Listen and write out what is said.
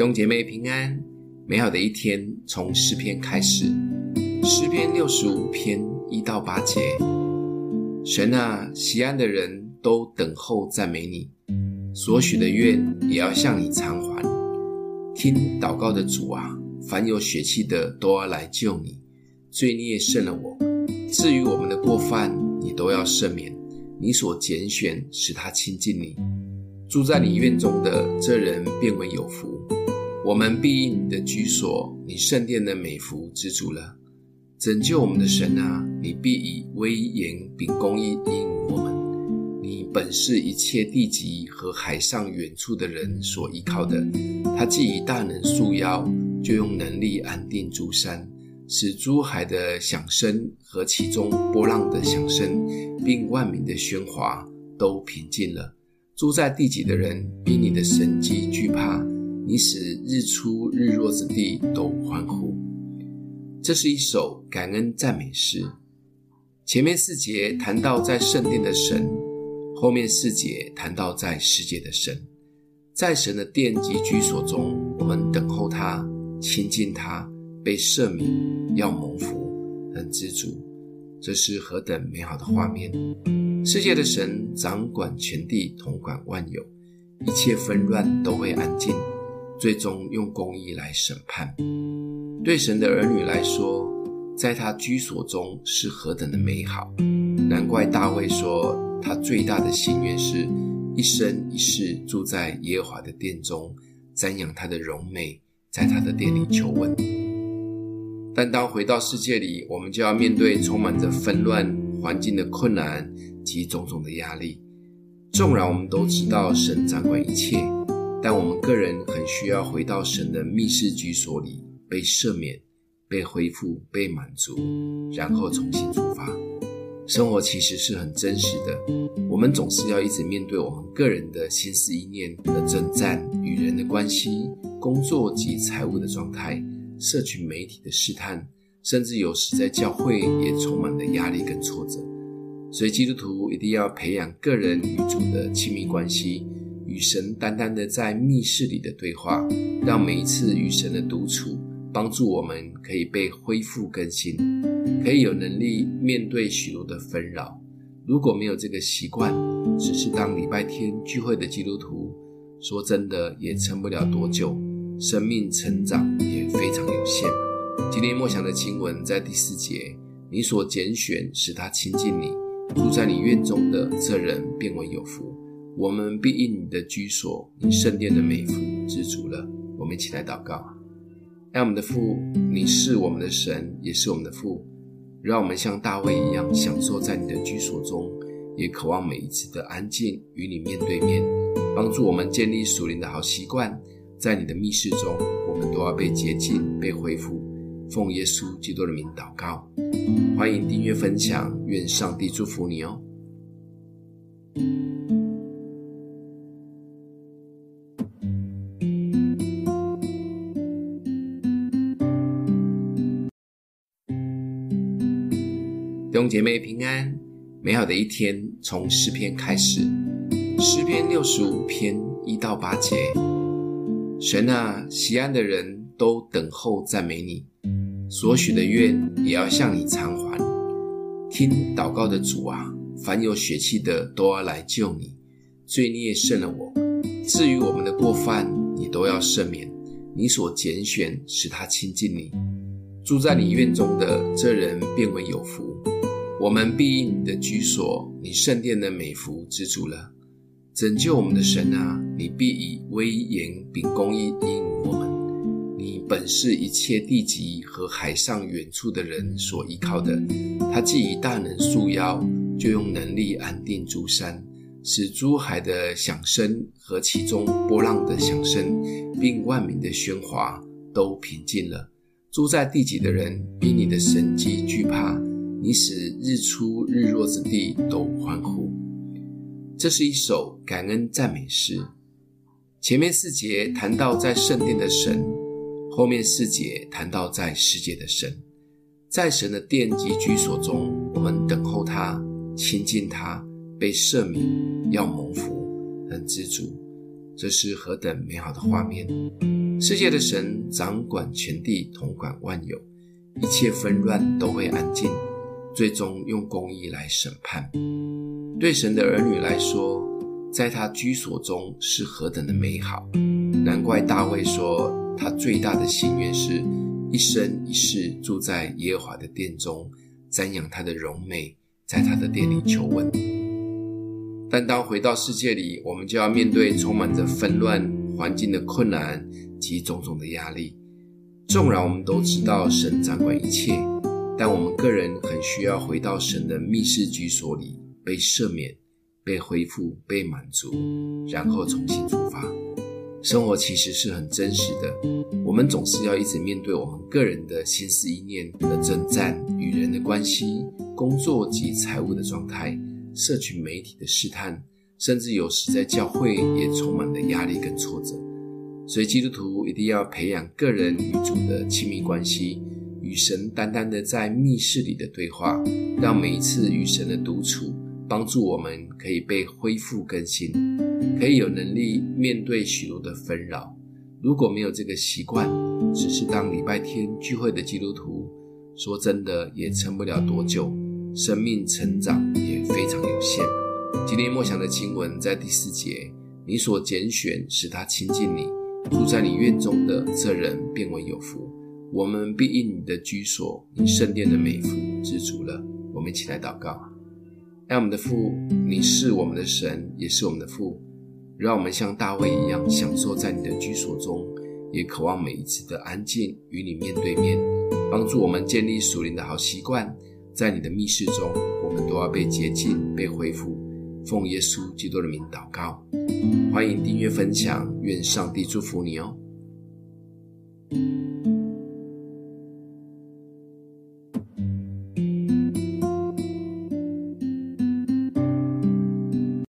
弟兄姐妹平安，美好的一天从诗篇开始。诗篇六十五篇一到八节：神啊，西安的人都等候赞美你，所许的愿也要向你偿还。听祷告的主啊，凡有血气的都要来救你，罪孽胜了我。至于我们的过犯，你都要赦免。你所拣选，使他亲近你，住在你院中的这人便为有福。我们必以你的居所，你圣殿的美福知足了。拯救我们的神啊，你必以威严并公义应我们。你本是一切地极和海上远处的人所依靠的。他既以大能束腰，就用能力安定诸山，使诸海的响声和其中波浪的响声，并万民的喧哗都平静了。住在地极的人比你的神迹惧怕。你使日出日落之地都欢呼。这是一首感恩赞美诗。前面四节谈到在圣殿的神，后面四节谈到在世界的神。在神的殿及居所中，我们等候他，亲近他，被赦免，要蒙福，很知足。这是何等美好的画面！世界的神掌管全地，统管万有，一切纷乱都会安静。最终用公义来审判。对神的儿女来说，在他居所中是何等的美好！难怪大卫说，他最大的心愿是一生一世住在耶和华的殿中，瞻仰他的荣美，在他的殿里求问。但当回到世界里，我们就要面对充满着纷乱环境的困难及种种的压力。纵然我们都知道神掌管一切。但我们个人很需要回到神的密室居所里，被赦免、被恢复、被满足，然后重新出发。生活其实是很真实的，我们总是要一直面对我们个人的心思意念的征战、与人的关系、工作及财务的状态、社群媒体的试探，甚至有时在教会也充满了压力跟挫折。所以基督徒一定要培养个人与主的亲密关系。与神单单的在密室里的对话，让每一次与神的独处，帮助我们可以被恢复更新，可以有能力面对许多的纷扰。如果没有这个习惯，只是当礼拜天聚会的基督徒，说真的也撑不了多久，生命成长也非常有限。今天默想的经文在第四节，你所拣选使他亲近你，住在你院中的这人便为有福。我们必因你的居所，你圣殿的美福知足了。我们一起来祷告：爱我们的父，你是我们的神，也是我们的父。让我们像大卫一样，享受在你的居所中，也渴望每一次的安静与你面对面，帮助我们建立属灵的好习惯。在你的密室中，我们都要被洁净、被恢复。奉耶稣基督的名祷告，欢迎订阅分享，愿上帝祝福你哦。弟兄姐妹平安，美好的一天从诗篇开始。诗篇六十五篇一到八节：神啊，锡安的人都等候赞美你，所许的愿也要向你偿还。听祷告的主啊，凡有血气的都要来救你，罪孽胜了我。至于我们的过犯，你都要赦免。你所拣选，使他亲近你，住在你院中的这人便为有福。我们必以你的居所，你圣殿的美福知足了。拯救我们的神啊，你必以威严并公义应我们。你本是一切地极和海上远处的人所依靠的。他既以大能束腰，就用能力安定诸山，使诸海的响声和其中波浪的响声，并万民的喧哗都平静了。住在地极的人比你的神迹惧怕。你使日出日落之地都欢呼。这是一首感恩赞美诗。前面四节谈到在圣殿的神，后面四节谈到在世界的神。在神的殿及居所中，我们等候他，亲近他，被赦免，要蒙福，很知足。这是何等美好的画面！世界的神掌管全地，统管万有，一切纷乱都会安静，最终用公义来审判。对神的儿女来说，在他居所中是何等的美好！难怪大卫说，他最大的心愿是一生一世住在耶和华的殿中，瞻仰他的荣美，在他的殿里求问。但当回到世界里，我们就要面对充满着纷乱环境的困难及种种的压力。纵然我们都知道神掌管一切，但我们个人很需要回到神的密室居所里，被赦免、被恢复、被满足，然后重新出发。生活其实是很真实的，我们总是要一直面对我们个人的心思意念的征战、与人的关系、工作及财务的状态。社群媒体的试探，甚至有时在教会也充满了压力跟挫折。所以基督徒一定要培养个人与主的亲密关系，与神单单的在密室里的对话，让每一次与神的独处，帮助我们可以被恢复更新，可以有能力面对许多的纷扰。如果没有这个习惯，只是当礼拜天聚会的基督徒，说真的也撑不了多久。生命成长也非常有限。今天默想的经文在第四节，你所拣选使他亲近你，住在你院中的这人便为有福。我们必因你的居所，你圣殿的美福知足了。我们一起来祷告：爱我们的父，你是我们的神，也是我们的父。让我们像大卫一样，享受在你的居所中，也渴望每一次的安静与你面对面，帮助我们建立属灵的好习惯。在你的密室中，我们都要被洁净、被恢复。奉耶稣基督的名祷告，欢迎订阅分享，愿上帝祝福你哦。